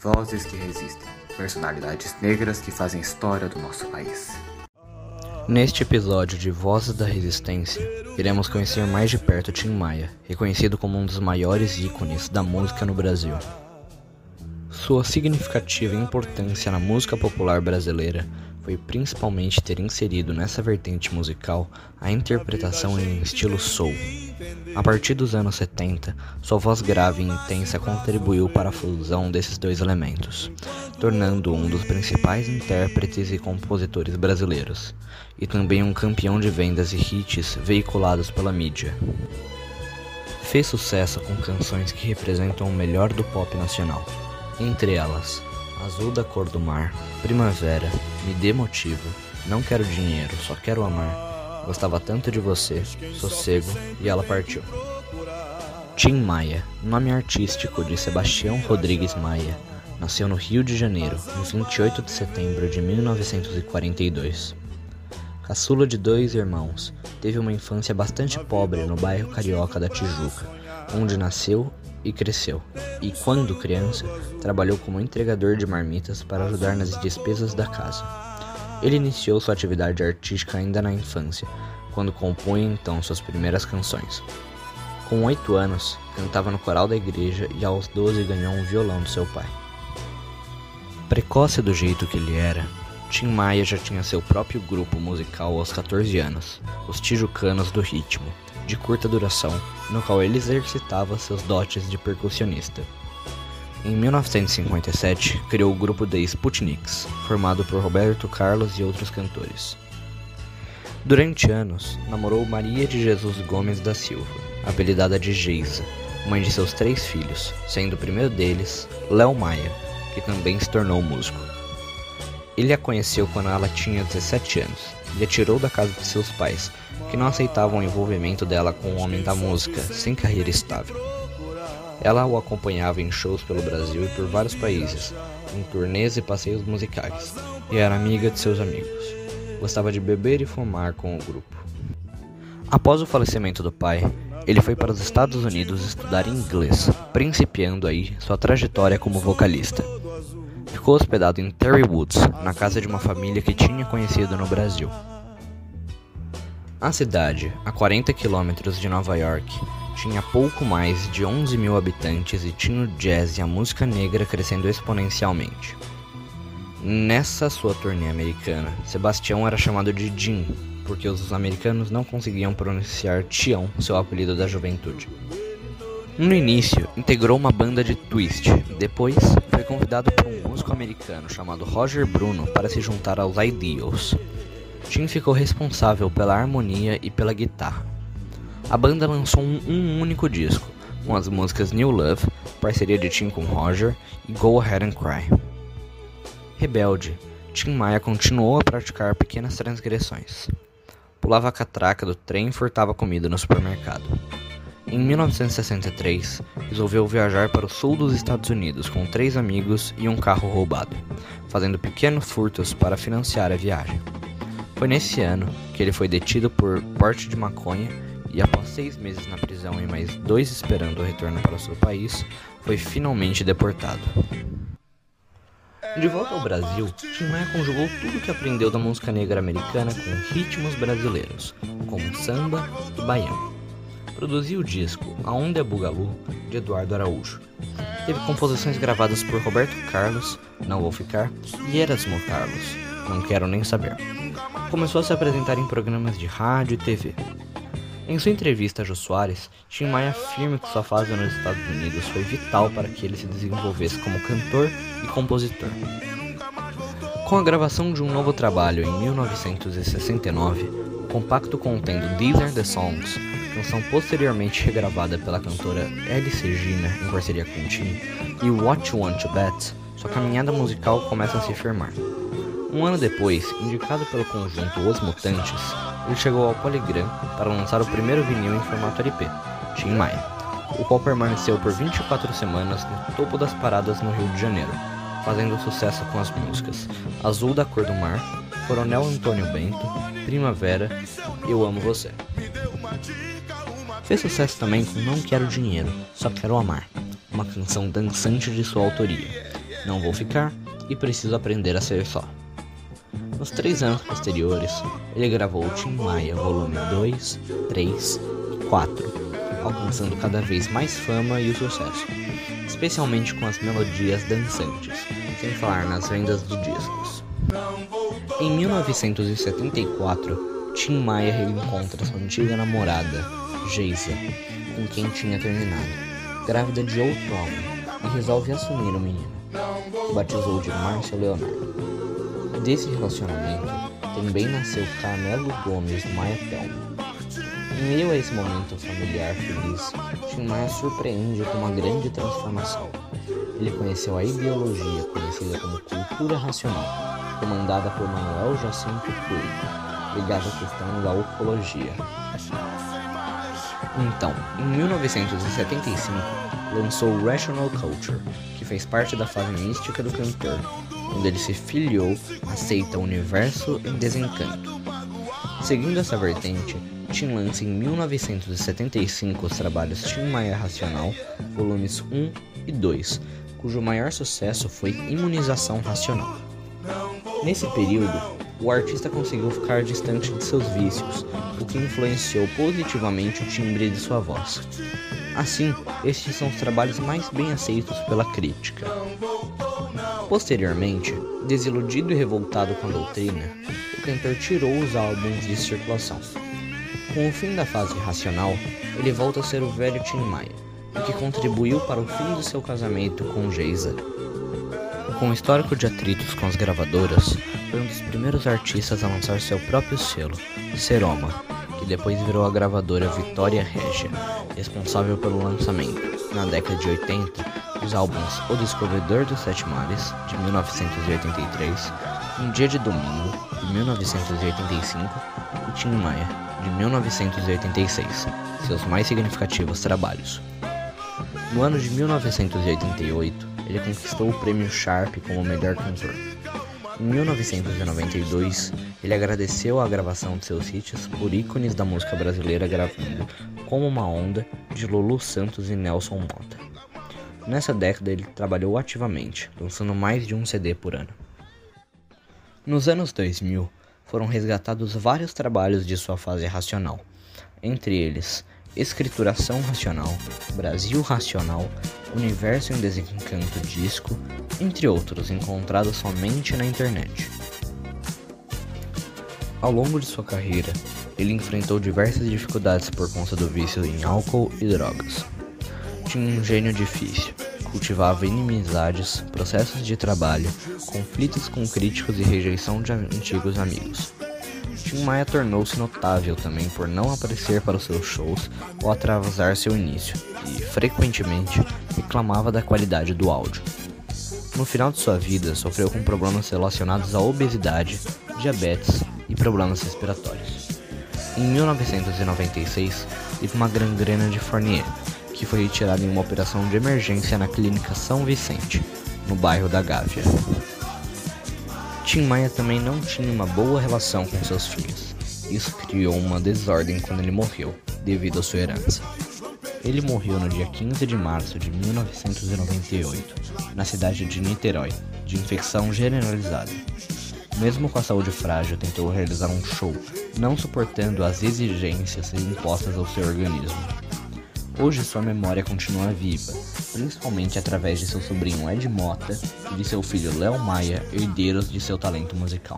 Vozes que resistem, personalidades negras que fazem história do nosso país. Neste episódio de Vozes da Resistência, iremos conhecer mais de perto Tim Maia, reconhecido como um dos maiores ícones da música no Brasil. Sua significativa importância na música popular brasileira foi principalmente ter inserido nessa vertente musical a interpretação em estilo soul. A partir dos anos 70, sua voz grave e intensa contribuiu para a fusão desses dois elementos, tornando-o um dos principais intérpretes e compositores brasileiros, e também um campeão de vendas e hits veiculados pela mídia. Fez sucesso com canções que representam o melhor do pop nacional, entre elas Azul da cor do mar, Primavera, Me dê motivo, Não quero dinheiro, só quero amar, Gostava tanto de você, Sossego e ela partiu. Tim Maia, nome artístico de Sebastião Rodrigues Maia, nasceu no Rio de Janeiro, em 28 de setembro de 1942. Caçula de dois irmãos, teve uma infância bastante pobre no bairro carioca da Tijuca, onde nasceu e cresceu, e quando criança, trabalhou como entregador de marmitas para ajudar nas despesas da casa. Ele iniciou sua atividade artística ainda na infância, quando compunha então suas primeiras canções. Com oito anos, cantava no coral da igreja e aos doze ganhou um violão do seu pai. Precoce do jeito que ele era, Tim Maia já tinha seu próprio grupo musical aos 14 anos, os Tijucanos do Ritmo, de curta duração, no qual ele exercitava seus dotes de percussionista. Em 1957, criou o grupo The Sputniks, formado por Roberto Carlos e outros cantores. Durante anos, namorou Maria de Jesus Gomes da Silva, apelidada de Geisa, mãe de seus três filhos, sendo o primeiro deles Léo Maia, que também se tornou músico. Ele a conheceu quando ela tinha 17 anos e a tirou da casa de seus pais, que não aceitavam o envolvimento dela com o homem da música, sem carreira estável. Ela o acompanhava em shows pelo Brasil e por vários países, em turnês e passeios musicais, e era amiga de seus amigos. Gostava de beber e fumar com o grupo. Após o falecimento do pai, ele foi para os Estados Unidos estudar inglês, principiando aí sua trajetória como vocalista. Ficou hospedado em Terry Woods, na casa de uma família que tinha conhecido no Brasil. A cidade, a 40 quilômetros de Nova York, tinha pouco mais de 11 mil habitantes e tinha o jazz e a música negra crescendo exponencialmente. Nessa sua turnê americana, Sebastião era chamado de Jim, porque os americanos não conseguiam pronunciar Tião, seu apelido da juventude. No início, integrou uma banda de twist. Depois, foi convidado por um músico americano chamado Roger Bruno para se juntar aos Ideals. Tim ficou responsável pela harmonia e pela guitarra. A banda lançou um, um único disco, com as músicas New Love, parceria de Tim com Roger, e Go Ahead and Cry. Rebelde, Tim Maia continuou a praticar pequenas transgressões. Pulava a catraca do trem e furtava comida no supermercado. Em 1963, resolveu viajar para o sul dos Estados Unidos com três amigos e um carro roubado, fazendo pequenos furtos para financiar a viagem. Foi nesse ano que ele foi detido por porte de maconha e, após seis meses na prisão e mais dois esperando o retorno para seu país, foi finalmente deportado. De volta ao Brasil, Tim Maia conjugou tudo o que aprendeu da música negra americana com ritmos brasileiros, como samba e baião produziu o disco Aonde é Bugalu, de Eduardo Araújo. Teve composições gravadas por Roberto Carlos, Não Vou Ficar, e Erasmo Carlos, Não Quero Nem Saber. Começou a se apresentar em programas de rádio e TV. Em sua entrevista a Jô Soares, Tim Maia afirma que sua fase nos Estados Unidos foi vital para que ele se desenvolvesse como cantor e compositor. Com a gravação de um novo trabalho em 1969, o compacto contendo These Are The Songs canção posteriormente regravada pela cantora Alice Gina em parceria com Tim, e What You Want to Bet, sua caminhada musical começa a se firmar. Um ano depois, indicado pelo conjunto Os Mutantes, ele chegou ao Polygram para lançar o primeiro vinil em formato LP, Tim Maia, o qual permaneceu por 24 semanas no topo das paradas no Rio de Janeiro, fazendo sucesso com as músicas Azul da Cor do Mar, Coronel Antônio Bento, Primavera, Eu Amo Você. Fez sucesso também com Não Quero Dinheiro, Só Quero Amar, uma canção dançante de sua autoria, Não vou ficar e preciso aprender a ser só. Nos três anos posteriores, ele gravou Tim Maia volume 2, 3 e 4, alcançando cada vez mais fama e o sucesso, especialmente com as melodias dançantes, sem falar nas vendas de discos. Em 1974, Tim Maia reencontra sua antiga namorada, Geisa, com quem tinha terminado, grávida de outro homem, e resolve assumir o menino. Batizou de Márcio Leonardo. Desse relacionamento também nasceu Carmelo Gomes Maia Telmo. Em meio a esse momento familiar feliz, Tim Maia surpreende com uma grande transformação. Ele conheceu a ideologia conhecida como cultura racional, comandada por Manuel Jacinto Coelho, ligado à questão da ufologia. Então, em 1975, lançou Rational Culture, que fez parte da fase mística do cantor, onde ele se filiou à seita Universo em Desencanto. Seguindo essa vertente, Tim lança em 1975 os trabalhos Tim Maia Racional, volumes 1 e 2, cujo maior sucesso foi Imunização Racional. Nesse período, o artista conseguiu ficar distante de seus vícios, o que influenciou positivamente o timbre de sua voz. Assim, estes são os trabalhos mais bem aceitos pela crítica. Posteriormente, desiludido e revoltado com a doutrina, o cantor tirou os álbuns de circulação. Com o fim da fase racional, ele volta a ser o velho Tim Maia, o que contribuiu para o fim de seu casamento com Geisa. Com histórico de atritos com as gravadoras, foi um dos primeiros artistas a lançar seu próprio selo, Seroma, que depois virou a gravadora Vitória Regia, responsável pelo lançamento, na década de 80, dos álbuns O Descobridor dos Sete Mares, de 1983, Um Dia de Domingo, de 1985, e Tim Maia, de 1986, seus mais significativos trabalhos. No ano de 1988, ele conquistou o prêmio Sharp como melhor cantor. Em 1992, ele agradeceu a gravação de seus hits por ícones da música brasileira gravando Como uma Onda de Lulu Santos e Nelson Mota. Nessa década, ele trabalhou ativamente, lançando mais de um CD por ano. Nos anos 2000, foram resgatados vários trabalhos de sua fase racional, entre eles Escrituração Racional, Brasil Racional, Universo em Desencanto Disco, entre outros encontrados somente na internet. Ao longo de sua carreira, ele enfrentou diversas dificuldades por conta do vício em álcool e drogas. Tinha um gênio difícil, cultivava inimizades, processos de trabalho, conflitos com críticos e rejeição de antigos amigos. Tim Maia tornou-se notável também por não aparecer para os seus shows ou atrasar seu início, e frequentemente reclamava da qualidade do áudio. No final de sua vida, sofreu com problemas relacionados à obesidade, diabetes e problemas respiratórios. Em 1996, teve uma gangrena de Fournier, que foi retirada em uma operação de emergência na Clínica São Vicente, no bairro da Gávea. Tim Maia também não tinha uma boa relação com seus filhos. Isso criou uma desordem quando ele morreu, devido à sua herança. Ele morreu no dia 15 de março de 1998, na cidade de Niterói, de infecção generalizada. Mesmo com a saúde frágil, tentou realizar um show, não suportando as exigências impostas ao seu organismo. Hoje sua memória continua viva, principalmente através de seu sobrinho Ed Mota e de seu filho Léo Maia, herdeiros de seu talento musical.